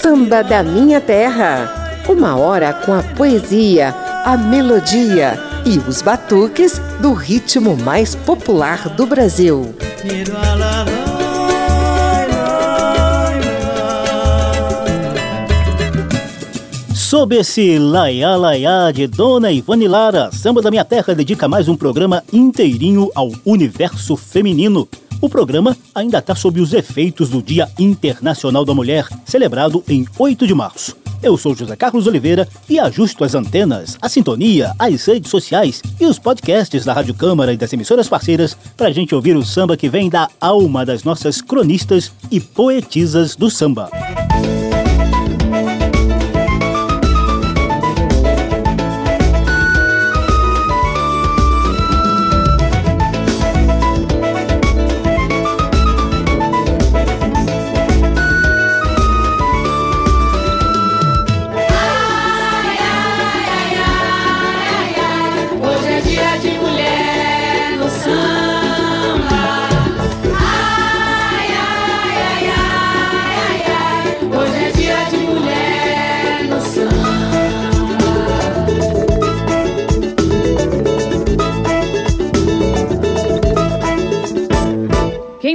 Samba da Minha Terra. Uma hora com a poesia, a melodia e os batuques do ritmo mais popular do Brasil. Sob esse Laiá Laiá de Dona Ivone Lara, Samba da Minha Terra dedica mais um programa inteirinho ao universo feminino. O programa ainda está sob os efeitos do Dia Internacional da Mulher, celebrado em 8 de março. Eu sou José Carlos Oliveira e ajusto as antenas, a sintonia, as redes sociais e os podcasts da Rádio Câmara e das emissoras parceiras para a gente ouvir o samba que vem da alma das nossas cronistas e poetisas do samba.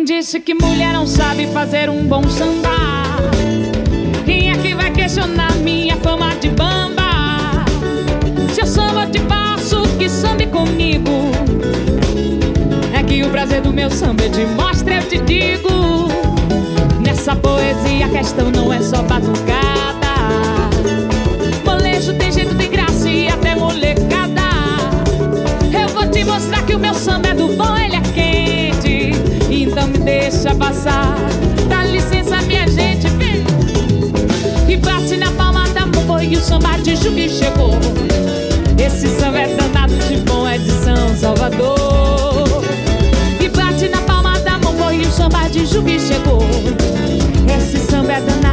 Disse que mulher não sabe fazer um bom samba. Quem é que vai questionar minha fama de bamba? Se eu samba te passo, que sambe comigo. É que o prazer do meu samba eu te mostro, eu te digo. Nessa poesia a questão não é só batucada. Que chegou. Esse samba é danado de bom, é de São Salvador. E bate na palma da mão, foi o samba de Ju chegou. Esse samba é danado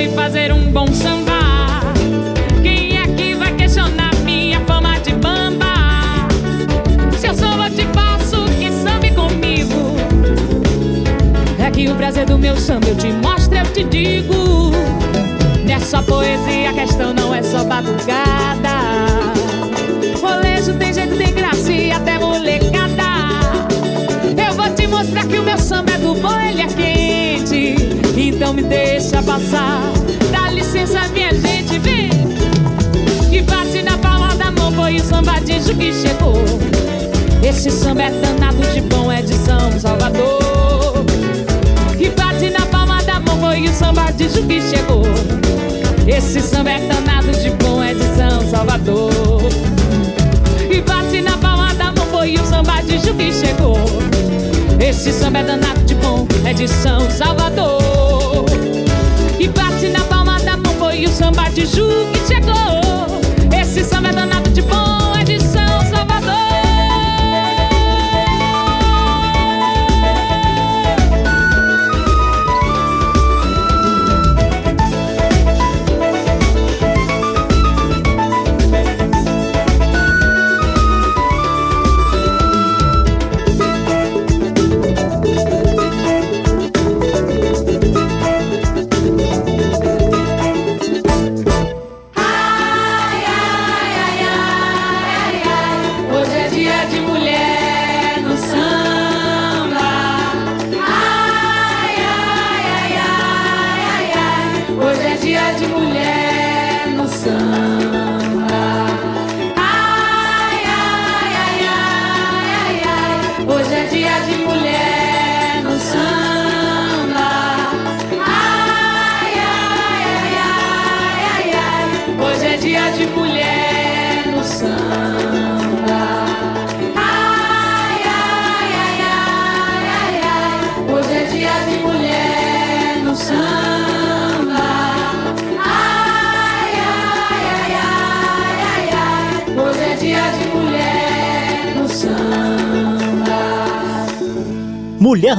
sabe fazer um bom samba? Quem é que vai questionar minha fama de bamba? Se eu samba te passo, que sambe comigo. É que o prazer do meu samba eu te mostro, eu te digo. Nessa poesia a questão não é só batucada. Rolejo tem jeito, tem graça e até molecada. Eu vou te mostrar que o meu samba é do bom, ele é quente. Então me deixa passar. Dá licença, minha gente, vem. E bate na palma da mão, foi o samba de Ju que chegou. Esse samba é danado de bom, é de São Salvador. E bate na palma da mão, foi o samba de Ju que chegou. Esse samba é danado de bom, é de São Salvador. E bate na palma da mão, foi o samba de Ju que chegou. Esse samba é danado de bom, é de São Salvador. Samba de Ju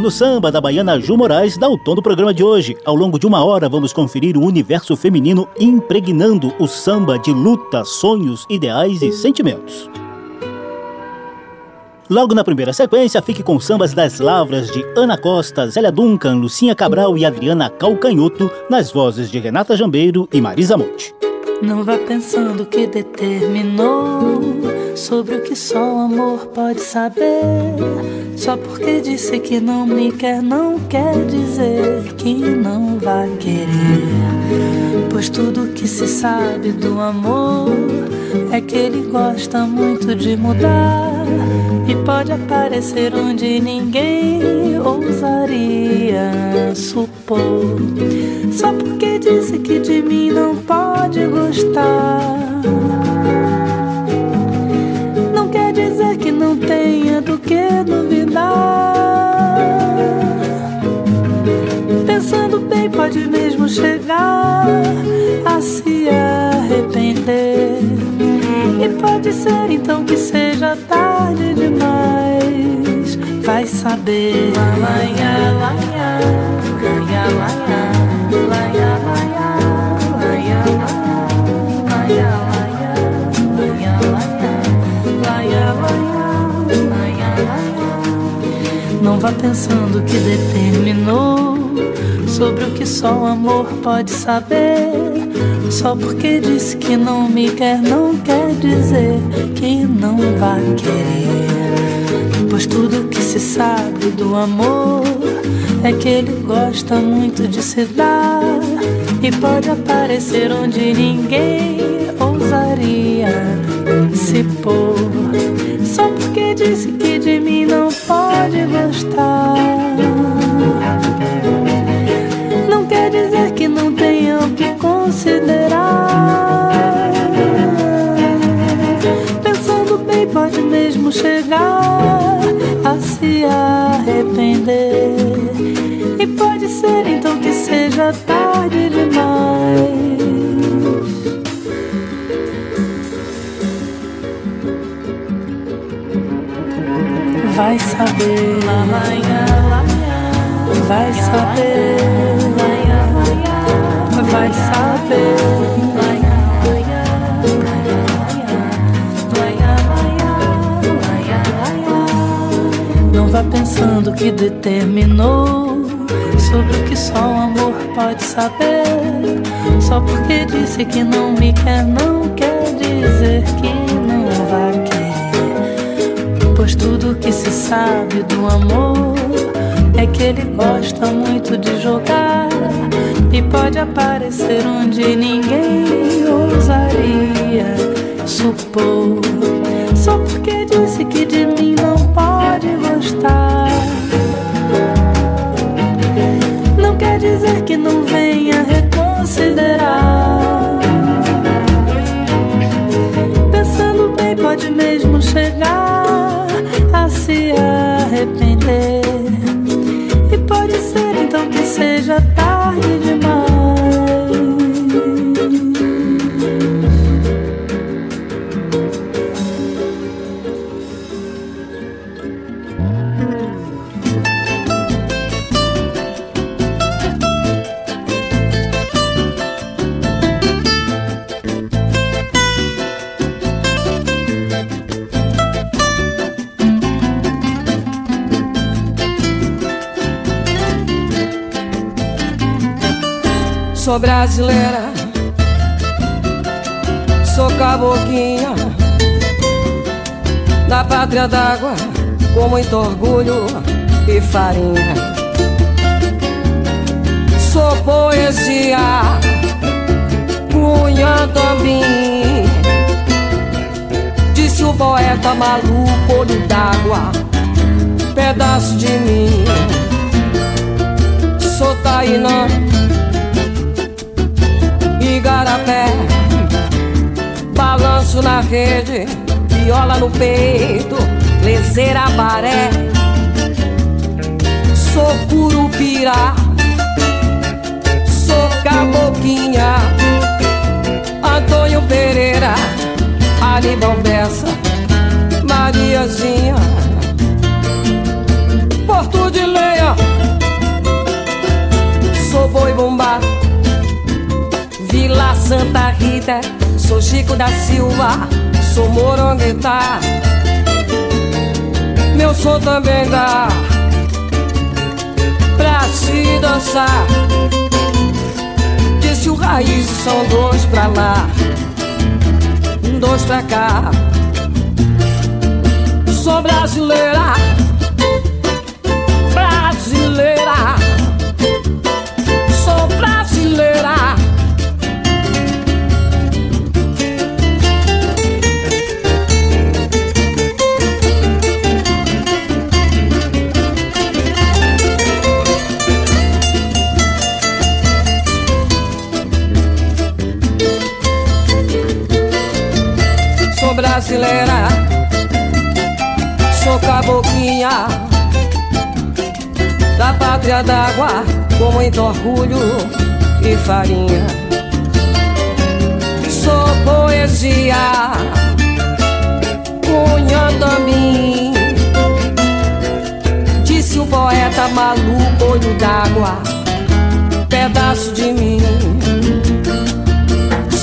no Samba, da baiana Ju Moraes, dá o tom do programa de hoje. Ao longo de uma hora, vamos conferir o universo feminino impregnando o samba de luta, sonhos, ideais e sentimentos. Logo na primeira sequência, fique com sambas das lavras de Ana Costa, Zélia Duncan, Lucinha Cabral e Adriana Calcanhoto, nas vozes de Renata Jambeiro e Marisa Monte. Não vá pensando que determinou sobre o que só o amor pode saber. Só porque disse que não me quer, não quer dizer que não vai querer. Pois tudo que se sabe do amor é que ele gosta muito de mudar. E pode aparecer onde ninguém ousaria supor. Só porque disse que de mim não pode gostar. Tenha do que duvidar. Pensando bem, pode mesmo chegar a se arrepender. E pode ser então que seja tarde demais. Vai saber. Laia, laia, laia, laia, laia, laia, vá pensando que determinou sobre o que só o amor pode saber. Só porque disse que não me quer, não quer dizer que não vai querer. Pois tudo que se sabe do amor é que ele gosta muito de se dar. E pode aparecer onde ninguém ousaria se pôr. Só porque disse que de mim não pode gostar. Não quer dizer que não tenha o que considerar. Pensando bem, pode mesmo chegar a se arrepender. E pode ser então que seja tarde Vai saber, vai saber vai saber. Não vá pensando que determinou sobre o que só o amor pode saber. Só porque disse que não me quer, não quer dizer que tudo que se sabe do amor é que ele gosta muito de jogar e pode aparecer onde ninguém ousaria supor. Só porque disse que de mim não pode gostar. Seja tarde demais. Sou brasileira, sou caboclinha da pátria d'água, com muito orgulho e farinha. Sou poesia, cunha também. Disse o poeta maluco, olho d'água, pedaço de mim. Sou tainã igarapé Balanço na rede, viola no peito, lezeira baré. Sou curupira, sou caboquinha Antônio Pereira, Aníbal Bessa, Mariazinha. Porto de Leia, sou boi bombado Leite Santa Rita, sou Chico da Silva, sou morongueta. Meu som também dá pra se dançar. Disse o raiz são dois pra lá, dois pra cá. Sou brasileira, brasileira. Brasileira, sou caboclinha da pátria d'água, com muito orgulho e farinha. Sou poesia, cunhandamim, disse o poeta maluco, olho d'água, pedaço de mim.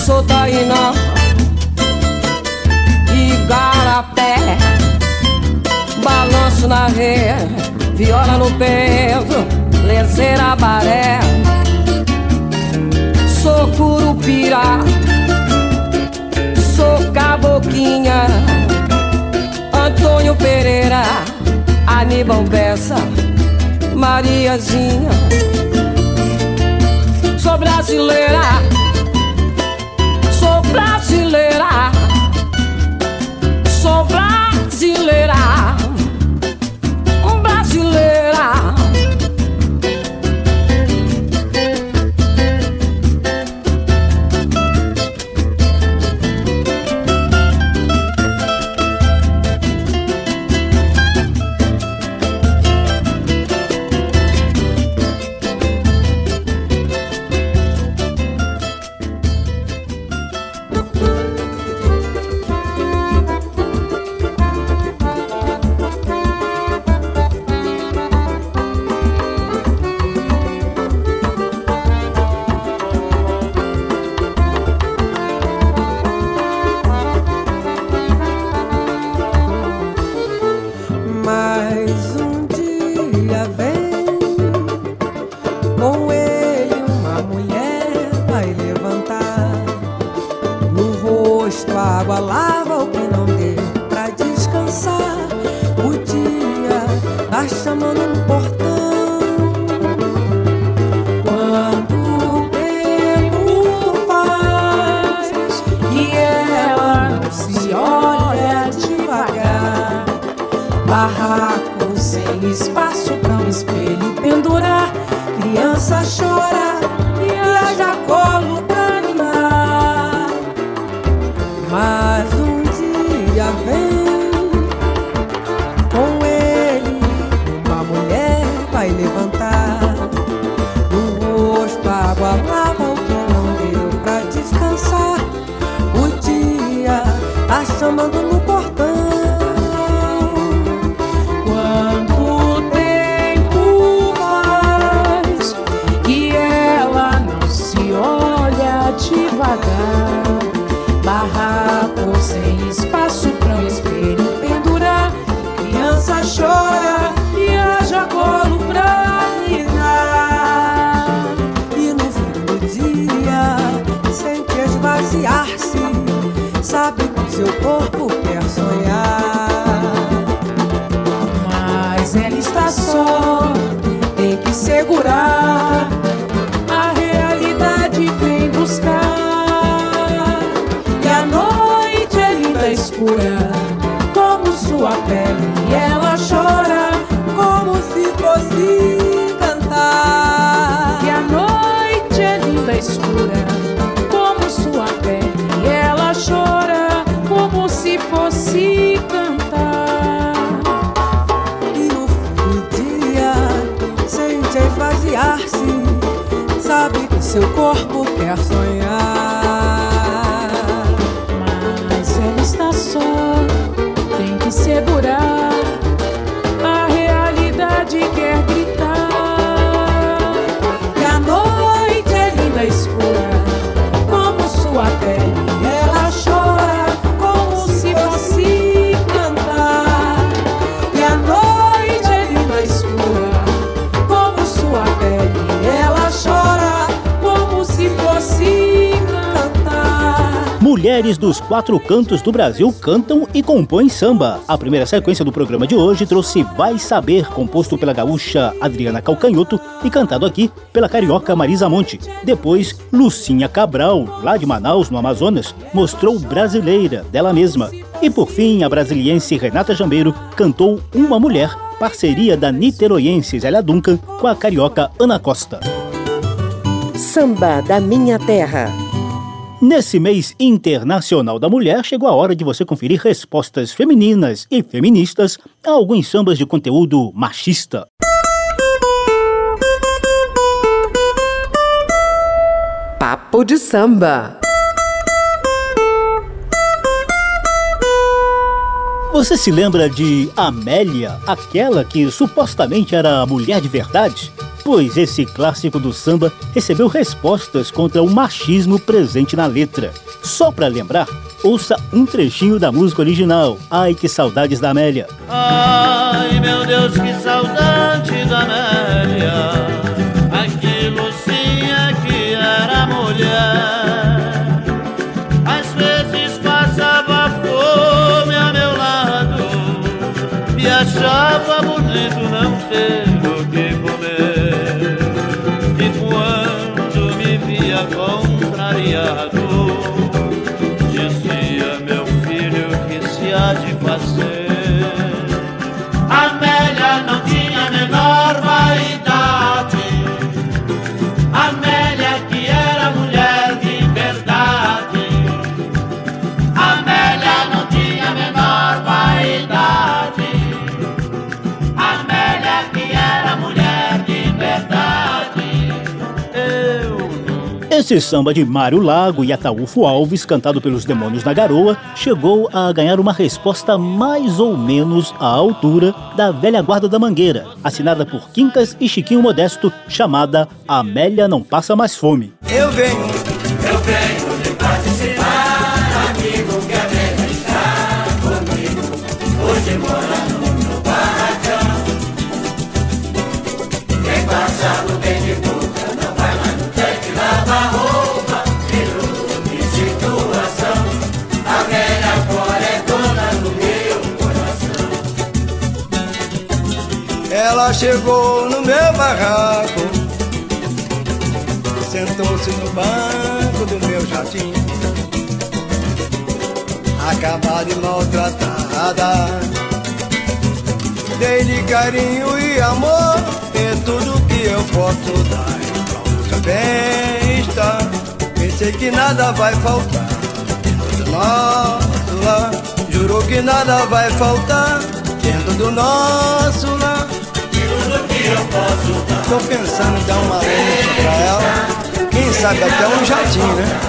Sou tainã na rede, viola no peito Lezeira baré. Sou curupira Sou caboquinha Antônio Pereira Aníbal Bessa Mariazinha. Sou brasileira Sou brasileira. Sou Brasileira escura, como sua pele. E ela chora, como se fosse cantar. E a noite é linda escura, como sua pele. E ela chora, como se fosse cantar. E no fim do dia sente esvaziar-se, sabe que seu corpo quer sonhar. Mulheres dos quatro cantos do Brasil cantam e compõem samba. A primeira sequência do programa de hoje trouxe Vai Saber, composto pela gaúcha Adriana Calcanhoto e cantado aqui pela carioca Marisa Monte. Depois, Lucinha Cabral, lá de Manaus, no Amazonas, mostrou Brasileira, dela mesma. E por fim, a brasiliense Renata Jambeiro cantou Uma Mulher, parceria da niteroiense Zélia Duncan com a carioca Ana Costa. Samba da Minha Terra. Nesse mês internacional da mulher, chegou a hora de você conferir respostas femininas e feministas a alguns sambas de conteúdo machista. Papo de samba. Você se lembra de Amélia, aquela que supostamente era a mulher de verdade? Pois esse clássico do samba recebeu respostas contra o machismo presente na letra. Só para lembrar, ouça um trechinho da música original. Ai que saudades da Amélia. Ai meu Deus, que saudade da Amélia. Esse samba de Mário Lago e Ataúfo Alves, cantado pelos Demônios da Garoa, chegou a ganhar uma resposta mais ou menos à altura da velha guarda da Mangueira, assinada por Quincas e Chiquinho Modesto, chamada Amélia Não Passa Mais Fome. Eu venho, eu venho Ela chegou no meu barraco. Sentou-se no banco do meu jardim. Acabada e maltratada Dei-lhe carinho e amor É tudo que eu posso dar. Então bem está Pensei que nada vai faltar. Dentro do nosso lar Jurou que nada vai faltar. Dentro do nosso lar Tô pensando em dar uma lancha pra ela quem sabe até um jardim, né?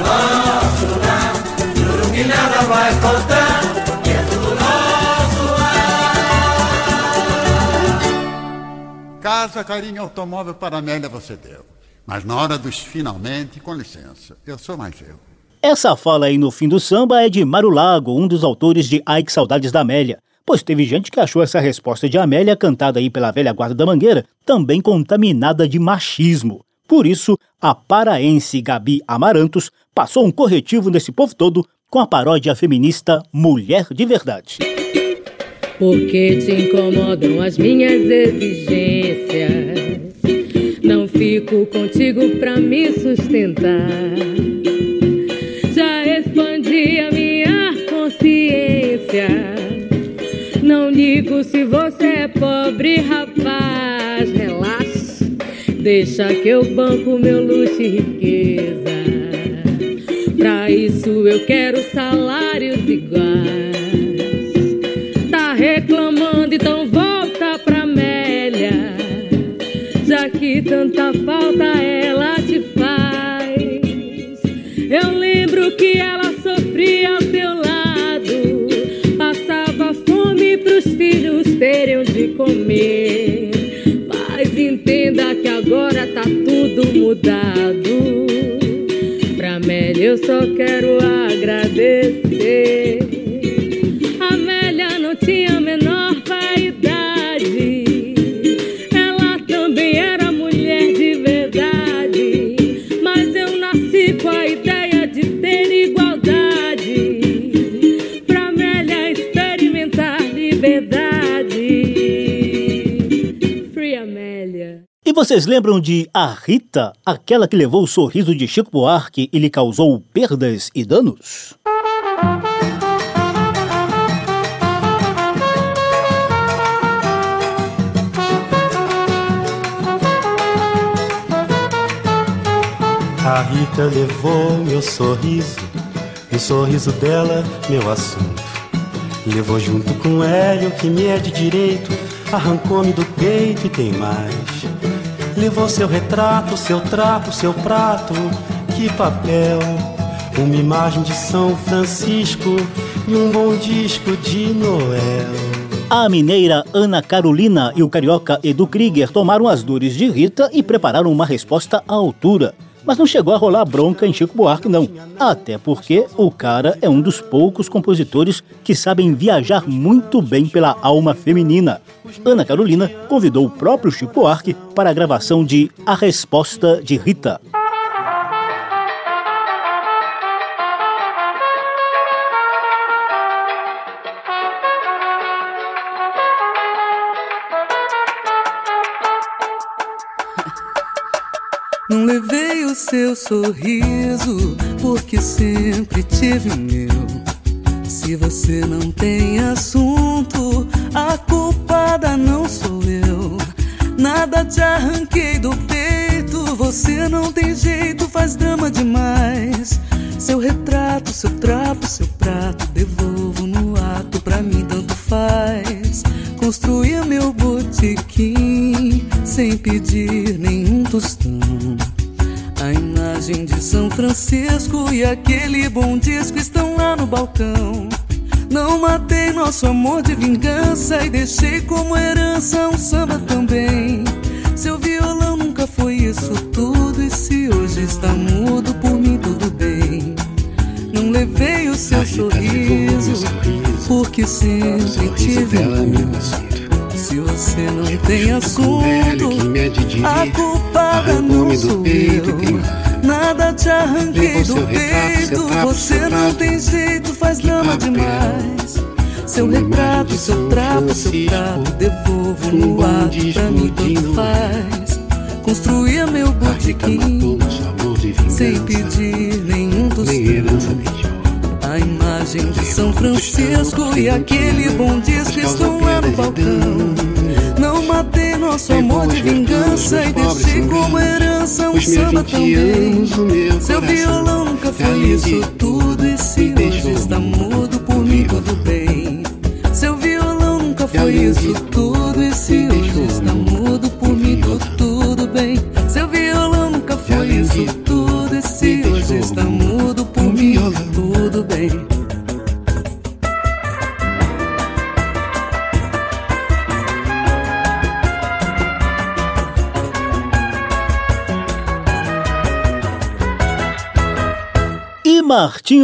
Nosso lar, juro que nada vai faltar. Dentro do nosso lar. Casa, carinho, automóvel para Amélia você deu. Mas na hora dos finalmente, com licença, eu sou mais eu. Essa fala aí no fim do samba é de Mário Lago, um dos autores de Ai que Saudades da Amélia. Pois teve gente que achou essa resposta de Amélia, cantada aí pela velha guarda da Mangueira, também contaminada de machismo. Por isso, a paraense Gabi Amarantos passou um corretivo nesse povo todo com a paródia feminista Mulher de Verdade. Porque te incomodam as minhas exigências. Não fico contigo pra me sustentar. Já expandi a minha consciência. Não ligo se você é pobre, rapaz. Relaxa. Deixa que eu banco meu luxo e riqueza. Pra isso eu quero salários iguais. Tá reclamando, então volta pra Amélia. Já que tanta falta ela te faz. Eu lembro que ela sofria Mas entenda que agora tá tudo mudado. Pra Amélia eu só quero agradecer. Vocês lembram de A Rita, aquela que levou o sorriso de Chico Buarque e lhe causou perdas e danos? A Rita levou meu sorriso, o sorriso dela, meu assunto. Levou junto com Hélio, que me é de direito, arrancou-me do peito e tem mais. Levou seu retrato, seu trapo, seu prato, que papel. Uma imagem de São Francisco e um bom disco de Noel. A mineira Ana Carolina e o carioca Edu Krieger tomaram as dores de Rita e prepararam uma resposta à altura. Mas não chegou a rolar bronca em Chico Buarque, não. Até porque o cara é um dos poucos compositores que sabem viajar muito bem pela alma feminina. Ana Carolina convidou o próprio Chico Buarque para a gravação de A Resposta de Rita. Não levei o seu sorriso, porque sempre tive o meu. Se você não tem assunto, a culpada não sou eu. Nada te arranquei do peito, você não tem jeito, faz dama demais. Seu retrato, seu trapo, seu prato, Francisco e aquele bom disco estão lá no balcão. Não matei nosso amor de vingança e deixei como herança um samba também. Seu violão nunca foi isso tudo e se hoje está mudo por mim tudo bem. Não levei o seu sorriso porque sempre tive um. Se você não tem assunto, a culpada não sou eu. Nada te arranquei do peito, você não tem jeito, faz drama demais. Seu retrato, seu trapo, seu trapo, devolvo no ato, pra mim tanto faz. Construía meu botequim, sem pedir nenhum tostão. A imagem de São Francisco e aquele bom disco estão lá no balcão. Nosso amor de vingança e deixei como herança um samba também. Seu violão nunca foi isso tudo e se hoje está mudo por mim tudo bem. Seu violão nunca foi isso tudo e se hoje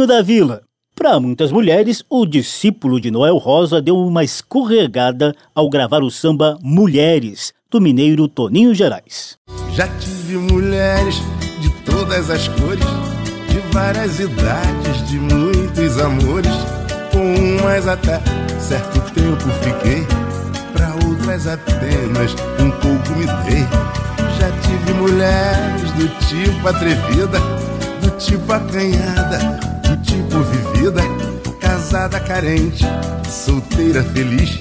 Martinho da Vila. Para muitas mulheres, o discípulo de Noel Rosa deu uma escorregada ao gravar o samba Mulheres, do mineiro Toninho Gerais. Já tive mulheres de todas as cores, de várias idades, de muitos amores. Com umas até certo tempo fiquei, para outras apenas um pouco me dei. Já tive mulheres do tipo atrevida, do tipo acanhada, tipo vivida, casada carente, solteira feliz.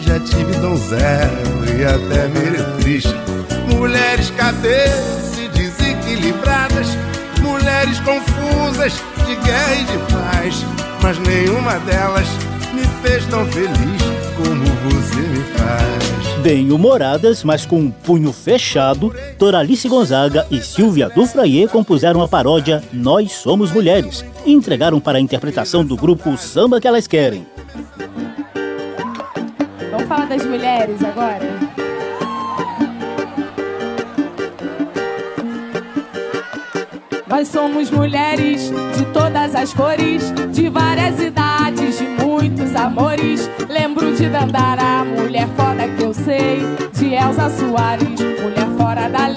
Já tive donzela e até meretriz. Mulheres cadês e desequilibradas, mulheres confusas de guerra e de paz, mas nenhuma delas me fez tão feliz como você me faz. Bem-humoradas, mas com um punho fechado, Doralice Gonzaga e Silvia Dufraie compuseram a paródia Nós Somos Mulheres e entregaram para a interpretação do grupo Samba Que Elas Querem. Vamos falar das mulheres agora? Nós somos mulheres de todas as cores, de várias idades, de muitos amores. Lembro de Dandara, mulher foda que eu sei, de Elza Soares, mulher fora da lei.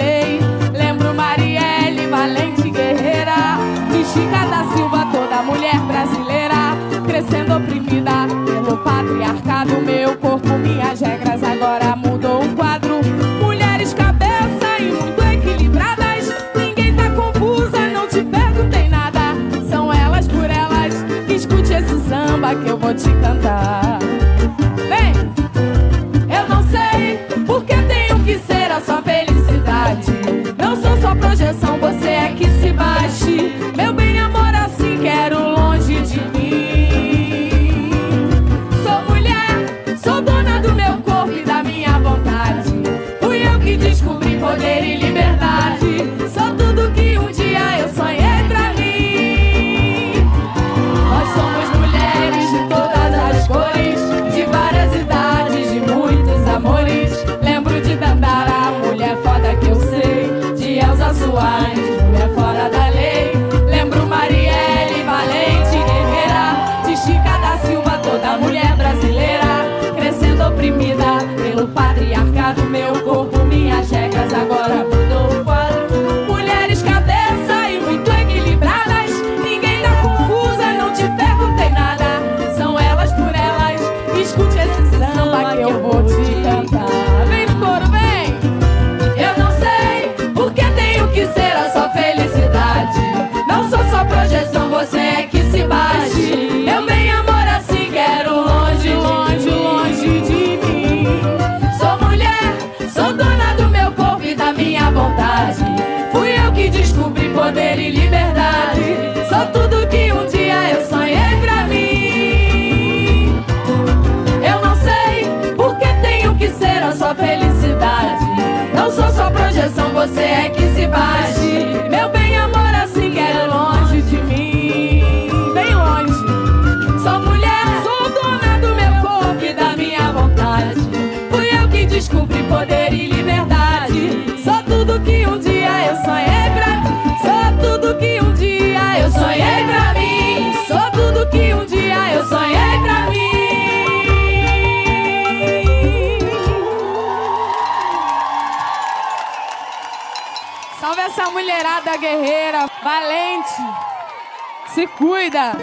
Essa mulherada guerreira, valente. Se cuida.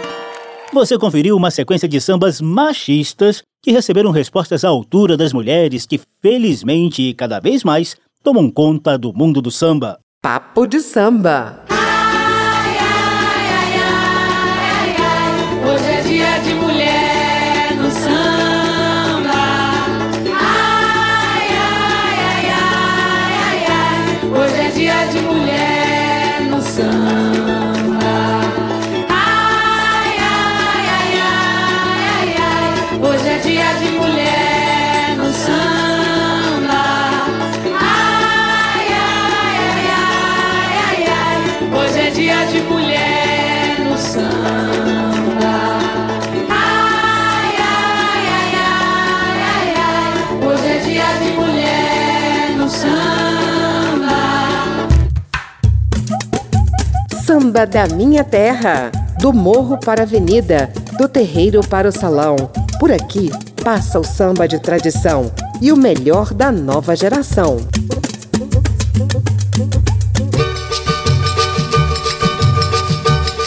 Você conferiu uma sequência de sambas machistas que receberam respostas à altura das mulheres que, felizmente e cada vez mais, tomam conta do mundo do samba. Papo de samba. Samba da minha terra. Do morro para a avenida, do terreiro para o salão. Por aqui passa o samba de tradição e o melhor da nova geração.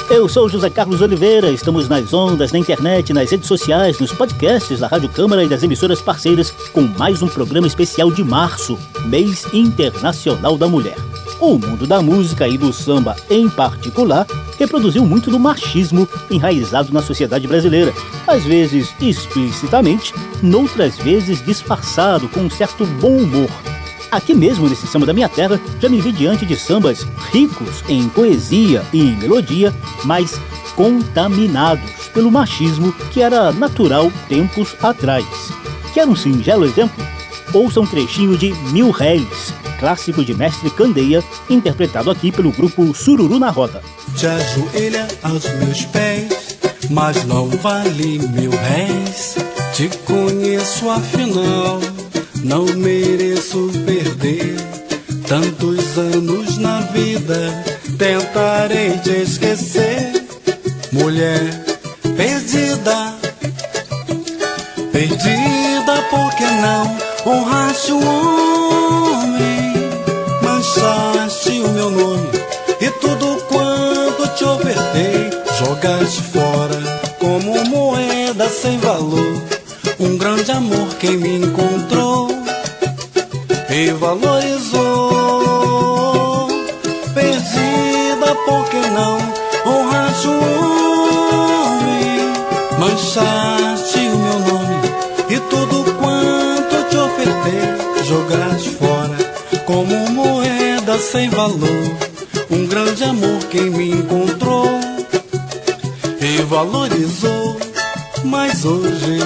Eu sou José Carlos Oliveira, estamos nas ondas, na internet, nas redes sociais, nos podcasts da Rádio Câmara e das emissoras parceiras com mais um programa especial de março, Mês Internacional da Mulher. O mundo da música e do samba em particular reproduziu muito do machismo enraizado na sociedade brasileira, às vezes explicitamente, noutras vezes disfarçado com um certo bom humor. Aqui mesmo nesse samba da minha terra, já me vi diante de sambas ricos em poesia e em melodia, mas contaminados pelo machismo que era natural tempos atrás. Quer um singelo exemplo? Ouça um trechinho de Mil Réis, clássico de Mestre Candeia, interpretado aqui pelo grupo Sururu na Roda. Te ajoelha aos meus pés, mas não vale mil réis. Te conheço afinal, não mereço perder tantos anos na vida. Tentarei te esquecer, mulher perdida, perdida porque não honraste o homem, manchaste o meu nome e tudo quanto te ofertei jogaste fora como moeda sem valor. Um grande amor quem me encontrou e valorizou. Perdida porque não honraste o homem, Manchaste o meu nome e tudo quanto te ofertei jogaste fora como sem valor. Um grande amor quem me encontrou e valorizou, mas hoje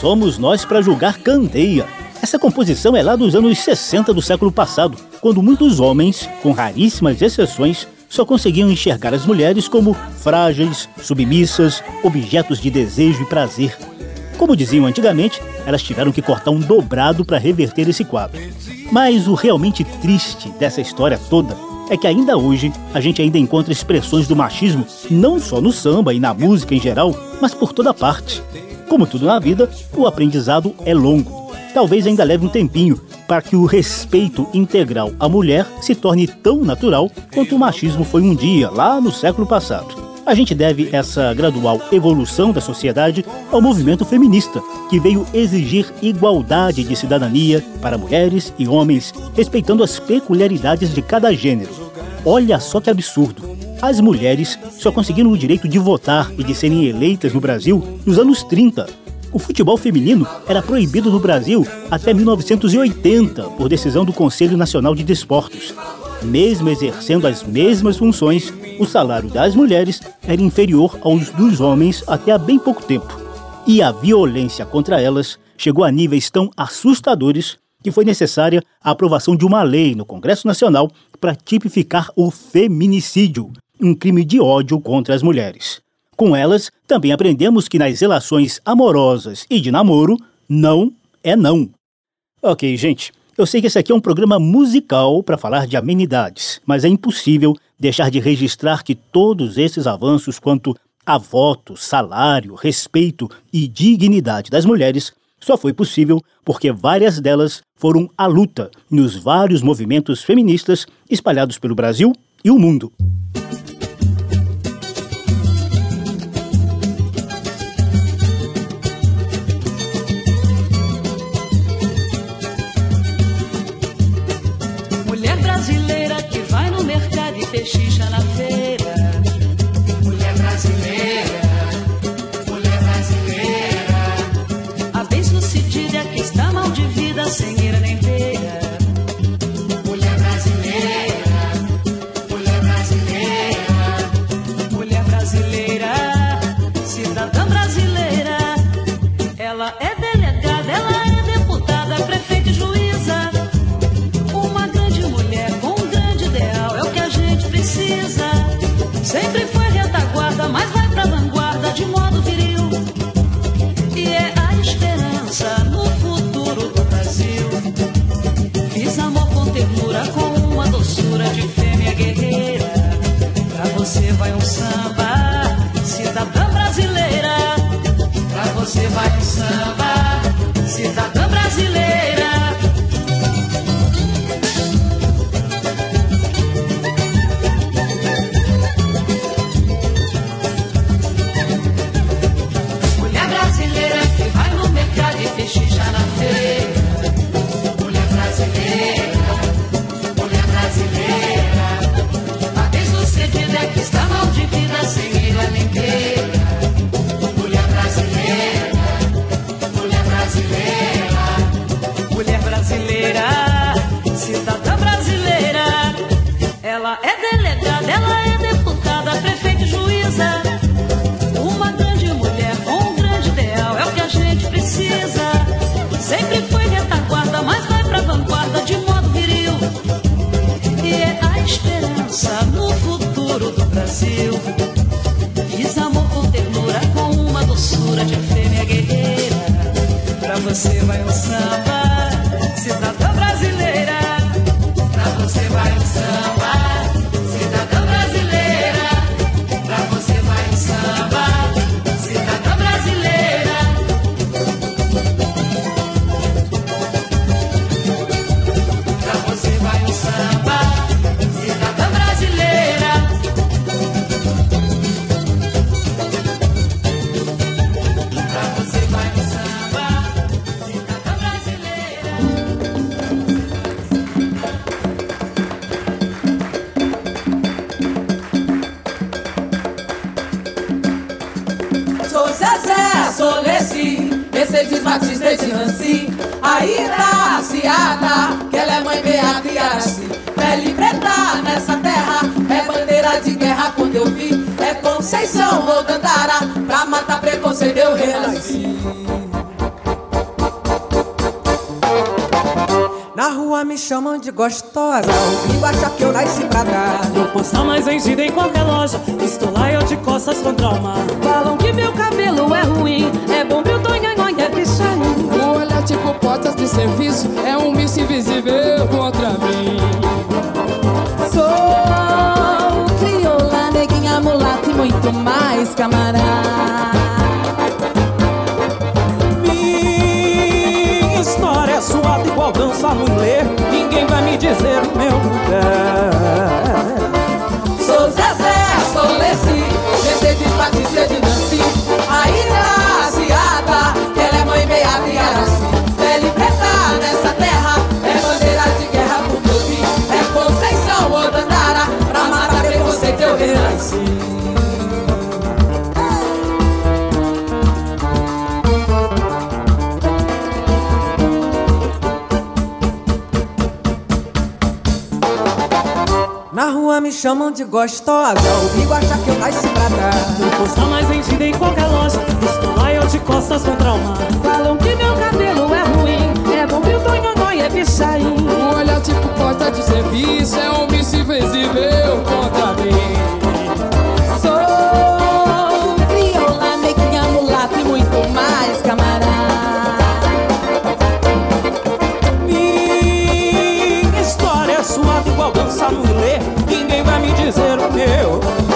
somos nós para julgar Candeia? Essa composição é lá dos anos 60 do século passado, quando muitos homens, com raríssimas exceções, só conseguiam enxergar as mulheres como frágeis, submissas, objetos de desejo e prazer. Como diziam antigamente, elas tiveram que cortar um dobrado para reverter esse quadro. Mas o realmente triste dessa história toda é que ainda hoje a gente ainda encontra expressões do machismo não só no samba e na música em geral, mas por toda parte. Como tudo na vida, o aprendizado é longo. Talvez ainda leve um tempinho para que o respeito integral à mulher se torne tão natural quanto o machismo foi um dia, lá no século passado. A gente deve essa gradual evolução da sociedade ao movimento feminista, que veio exigir igualdade de cidadania para mulheres e homens, respeitando as peculiaridades de cada gênero. Olha só que absurdo! As mulheres só conseguiram o direito de votar e de serem eleitas no Brasil nos anos 30. O futebol feminino era proibido no Brasil até 1980 por decisão do Conselho Nacional de Desportos. Mesmo exercendo as mesmas funções, o salário das mulheres era inferior aos dos homens até há bem pouco tempo. E a violência contra elas chegou a níveis tão assustadores que foi necessária a aprovação de uma lei no Congresso Nacional para tipificar o feminicídio, um crime de ódio contra as mulheres. Com elas, também aprendemos que nas relações amorosas e de namoro, não é não. Ok, gente, eu sei que esse aqui é um programa musical para falar de amenidades, mas é impossível deixar de registrar que todos esses avanços quanto a voto, salário, respeito e dignidade das mulheres só foi possível porque várias delas foram à luta nos vários movimentos feministas espalhados pelo Brasil e o mundo. você vai sambar, cidadão. Que ela é mãe Beata e Araci. Pele preta nessa terra, é bandeira de guerra quando eu vi. É Conceição ou Dandara, pra matar preconceito eu renasci. Na rua me chamam de gostosa, o gringo acha que eu nasci pra dar. Não posso mais vendida em qualquer loja, estou lá eu de costas com trauma. Falam que meu cabelo é ruim, portas de serviço, é um miss invisível contra mim. Sou crioula, neguinha, mulata e muito mais camarada. Minha história é suada igual dança no inglês, ninguém vai me dizer o meu me chamam de gostosa, o gringo acha que eu nasci pra dar. Não posso mais vendida em qualquer loja, estou lá eu de costas com trauma. Falam que meu cabelo é ruim, é bom meu tonhonhon é pichain. O olhar tipo porta de serviço, é um miss invisível contra mim. Sou crioula, neguinha, mulata e muito mais camarada. Minha história é suada igual dança no inglês, vai me dizer o meu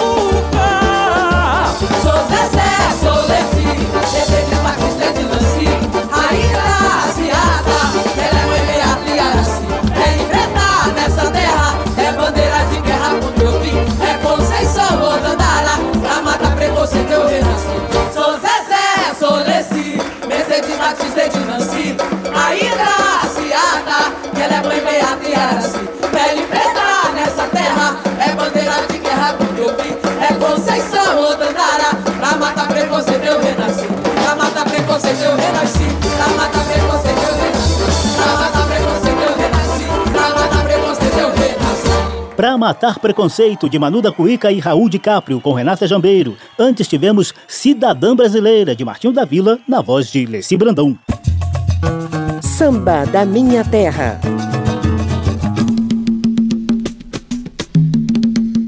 Matar Preconceito, de Manu da Cuíca e Raul de Caprio, com Renata Jambeiro. Antes tivemos Cidadã Brasileira, de Martinho da Vila, na voz de Leci Brandão. Samba da Minha Terra.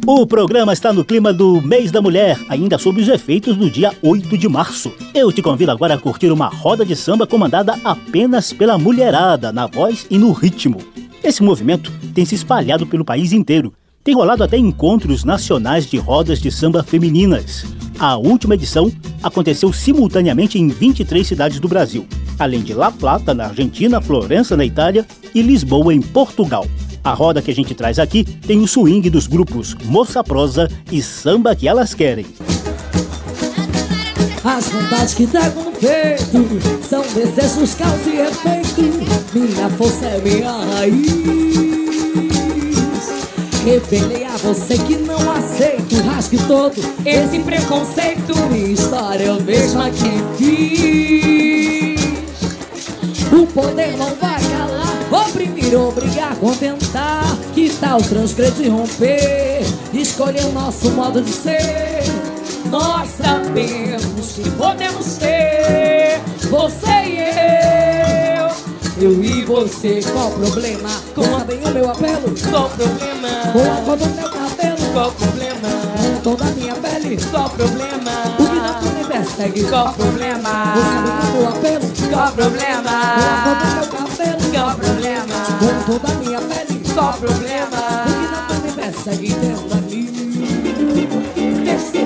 O programa está no clima do mês da mulher, ainda sob os efeitos do dia 8 de março. Eu te convido agora a curtir uma roda de samba comandada apenas pela mulherada, na voz e no ritmo. Esse movimento tem se espalhado pelo país inteiro. Tem rolado até encontros nacionais de rodas de samba femininas. A última edição aconteceu simultaneamente em 23 cidades do Brasil, além de La Plata, na Argentina, Florença, na Itália e Lisboa, em Portugal. A roda que a gente traz aqui tem o swing dos grupos Moça Prosa e Samba que Elas Querem. As vontades que trago no peito São desejos, causa e efeito Minha força é minha raiz Revelei a você que não aceito Rasgue todo esse preconceito Minha história eu mesma que fiz O poder não vai calar Oprimir, obrigar, contentar. Que tal transgredir, romper? Escolher o nosso modo de ser. Nós sabemos que podemos ter você e eu. Eu e você, qual o problema? Com sabem o meu apelo? Qual o problema? Com a cor do meu cabelo? Qual o problema? Com o tom da minha pele? Qual o problema? O que não me persegue? Qual o problema? Com sabem o meu apelo? Qual o problema? Com a cor do meu cabelo? Qual o problema? Com o tom da minha pele? Qual o problema? O que não me persegue? Entenda-me. Você,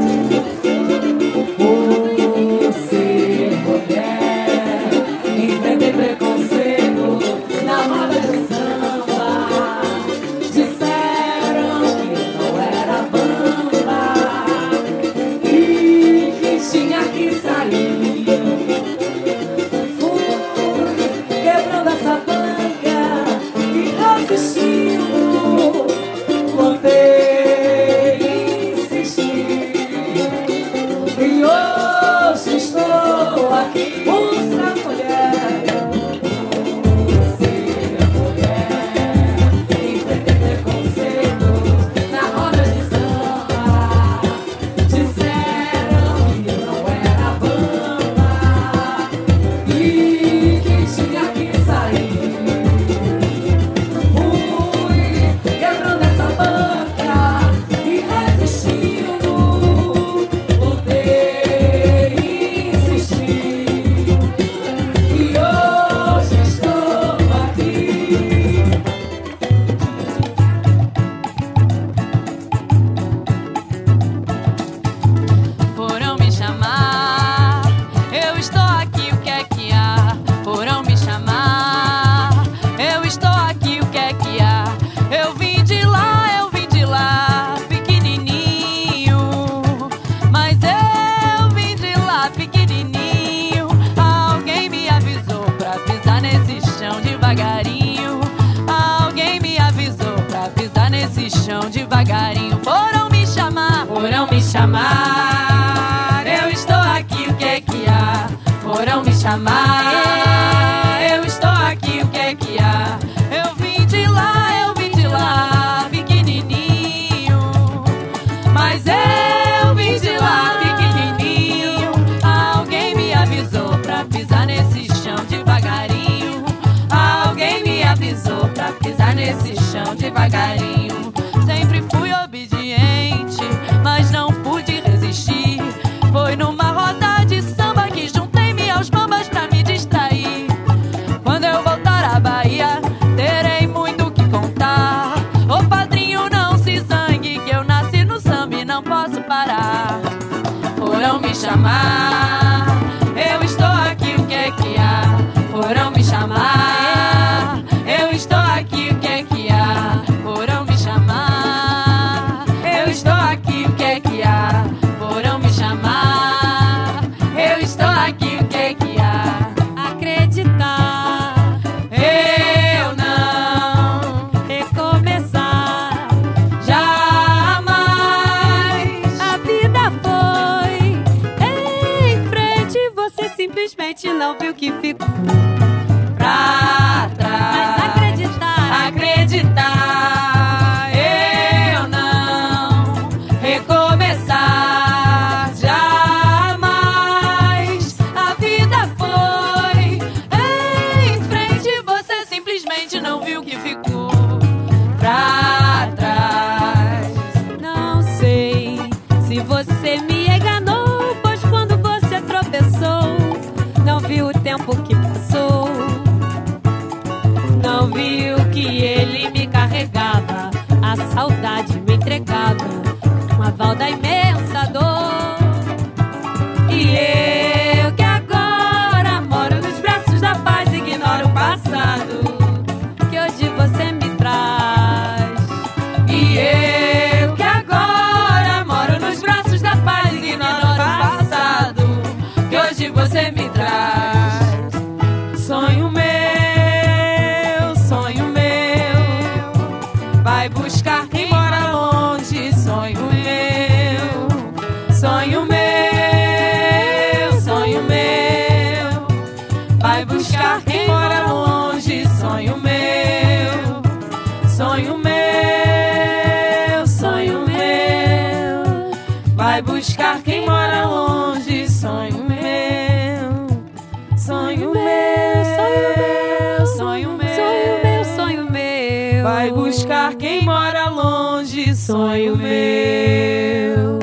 De sonho meu.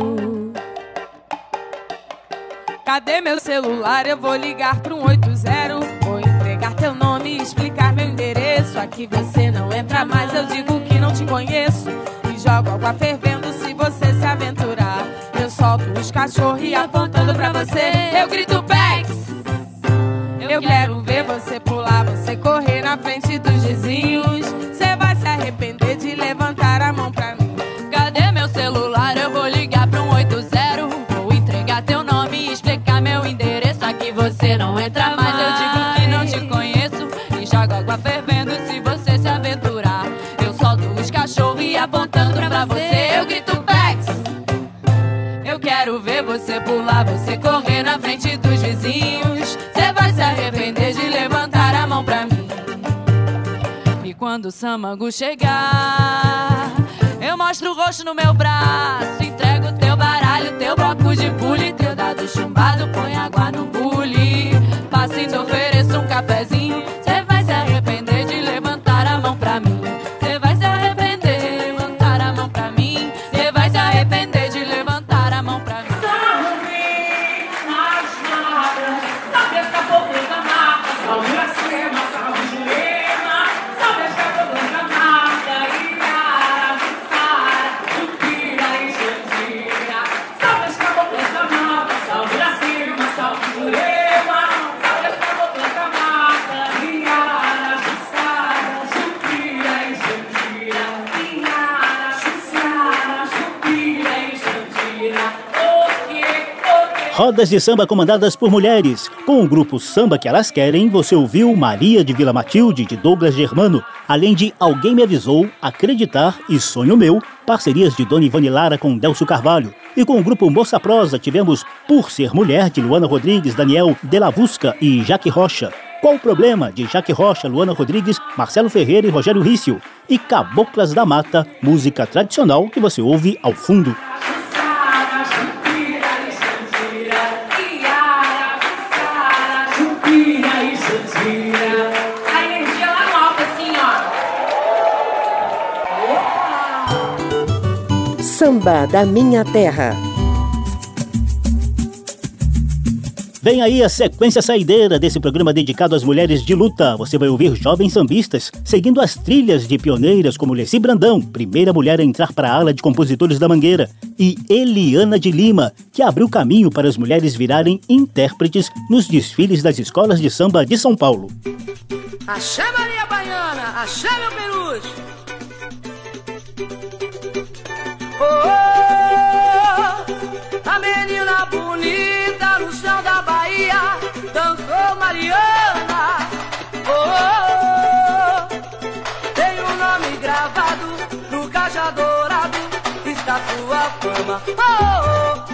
Cadê meu celular? Eu vou ligar pro 180. Vou entregar teu nome e explicar meu endereço. Aqui você não é entra mais, eu digo que não te conheço. E jogo água fervendo se você se aventurar. Eu solto os cachorros e apontando pra você. Eu grito Pex! Eu quero ver você pular, você correr na frente dos quando o samango chegar. Eu mostro o rosto no meu braço, entrego teu baralho, teu bloco de pule, teu dado chumbado, põe água no bule. passei e te ofereço um cafezinho. Rodas de samba comandadas por mulheres. Com o grupo Samba que Elas Querem, você ouviu Maria de Vila Matilde, de Douglas Germano, além de Alguém Me Avisou, Acreditar e Sonho Meu, parcerias de Dona Ivone Lara com Delcio Carvalho. E com o grupo Moça Prosa tivemos Por Ser Mulher, de Luana Rodrigues, Daniel Delavusca e Jaque Rocha. Qual o Problema, de Jaque Rocha, Luana Rodrigues, Marcelo Ferreira e Rogério Rício. E Caboclas da Mata, música tradicional que você ouve ao fundo. Samba da Minha Terra. Vem aí a sequência saideira desse programa dedicado às mulheres de luta. Você vai ouvir jovens sambistas seguindo as trilhas de pioneiras como Leci Brandão, primeira mulher a entrar para a ala de compositores da Mangueira, e Eliana de Lima, que abriu caminho para as mulheres virarem intérpretes nos desfiles das escolas de samba de São Paulo. Axé Maria Baiana, axé meu peluche. Oh, a menina bonita no chão da Bahia dançou Mariana. Oh, tem um nome gravado no caixa dourado, está sua fama. Oh, oh,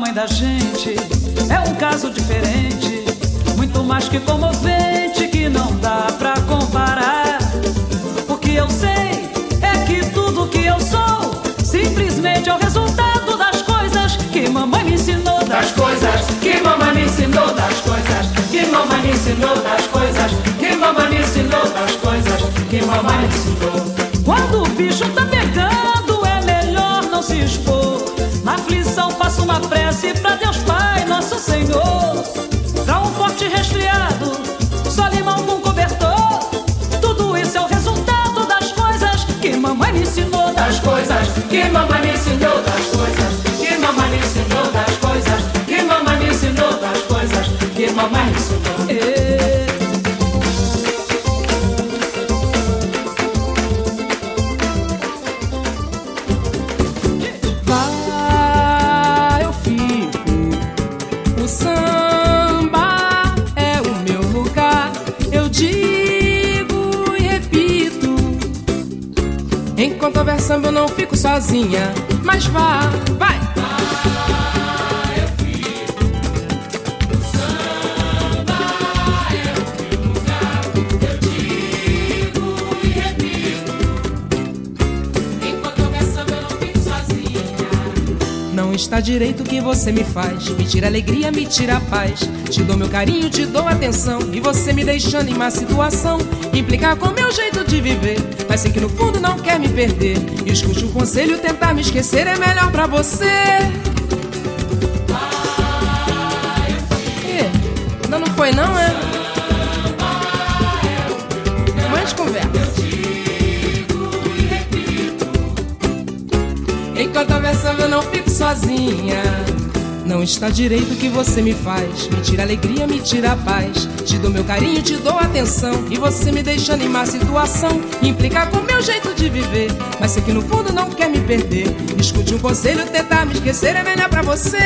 mãe da gente é um caso diferente, muito mais que comovente que não dá pra comparar. O que eu sei é que tudo que eu sou simplesmente é o resultado das coisas que mamãe me ensinou das coisas que mamãe me ensinou das coisas que mamãe me ensinou das coisas que mamãe me ensinou das coisas que mamãe me ensinou. Quando o bicho tá pegando, faço uma prece pra Deus Pai, Nosso Senhor. Pra um forte resfriado, só limão com cobertor. Tudo isso é o resultado das coisas que mamãe me ensinou. Das coisas que mamãe me ensinou das coisas que mamãe me ensinou das coisas que mamãe me ensinou das coisas que mamãe me ensinou. Sozinha. Mas vá, vai. Não está direito o que você me faz. Me tira alegria, me tira a paz. Te dou meu carinho, te dou atenção. E você me deixando em má situação. Implicar com meu jeito de viver. Mas sei que no fundo não quer perder. Escute o conselho, tentar me esquecer é melhor pra você. Ih, Não, não foi não, é? Mais conversa. Enquanto houver samba eu não fico sozinha Não está direito o que você me faz. Me tira alegria, me tira a paz. Te dou meu carinho, te dou atenção. E você me deixando em má situação. Implica com meu jeito de viver. Mas sei que no fundo não quer me perder. Escute um conselho, tentar me esquecer é melhor pra você.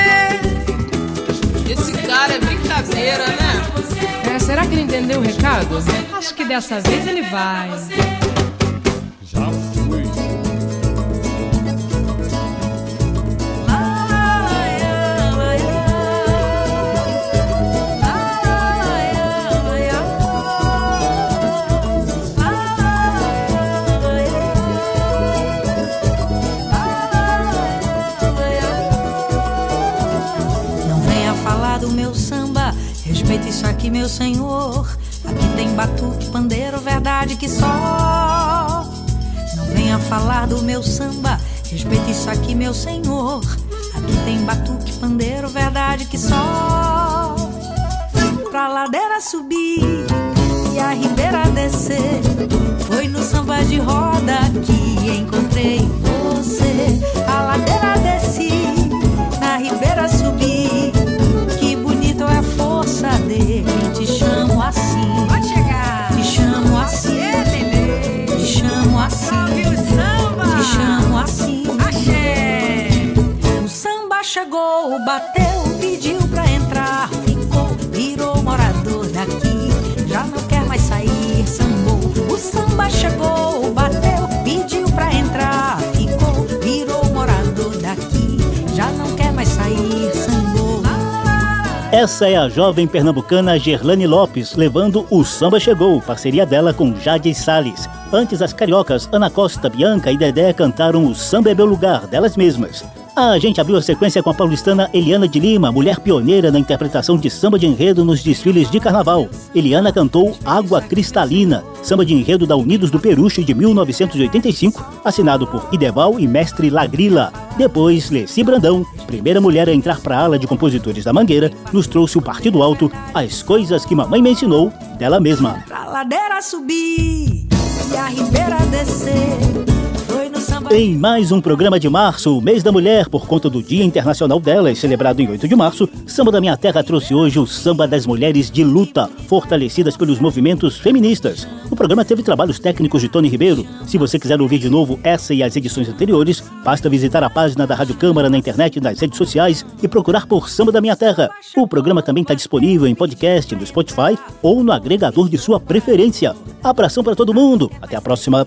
Esse cara é brincadeira, né? É, será que ele entendeu o recado? Acho que dessa vez ele vai. Aqui, meu senhor. Aqui tem batuque, pandeiro, verdade que só. Não venha falar do meu samba, respeita isso aqui, meu senhor. Aqui tem batuque, pandeiro, verdade que só. Pra ladeira subir e a ribeira descer. Foi no samba de roda que encontrei você. A ladeira dele. Te chamo assim. Pode chegar. Te chamo assim. Te chamo assim. Te chamo assim. Axé. O samba chegou, bateu, pediu pra entrar. Ficou, virou morador daqui. Já não quer mais sair, sambou. O samba chegou, bateu, pediu pra entrar. Ficou, virou morador daqui. Já não quer mais sair. Essa é a jovem pernambucana Gerlane Lopes, levando O Samba Chegou, parceria dela com Jade Salles. Antes, as cariocas Ana Costa, Bianca e Dedé cantaram O Samba é Meu Lugar, delas mesmas. A gente abriu a sequência com a paulistana Eliana de Lima, mulher pioneira na interpretação de samba de enredo nos desfiles de carnaval. Eliana cantou Água Cristalina, samba de enredo da Unidos do Peruche de 1985, assinado por Ideval e mestre Lagrila. Depois, Leci Brandão, primeira mulher a entrar para a ala de compositores da Mangueira, nos trouxe o Partido Alto, As Coisas que Mamãe Me Ensinou, dela mesma. Pra ladeira subir e a ribeira descer. Em mais um programa de março, o mês da mulher, por conta do Dia Internacional delas, celebrado em 8 de março, Samba da Minha Terra trouxe hoje o Samba das Mulheres de Luta, fortalecidas pelos movimentos feministas. O programa teve trabalhos técnicos de Tony Ribeiro. Se você quiser ouvir de novo essa e as edições anteriores, basta visitar a página da Rádio Câmara na internet nas redes sociais e procurar por Samba da Minha Terra. O programa também está disponível em podcast no Spotify ou no agregador de sua preferência. Abração para todo mundo. Até a próxima.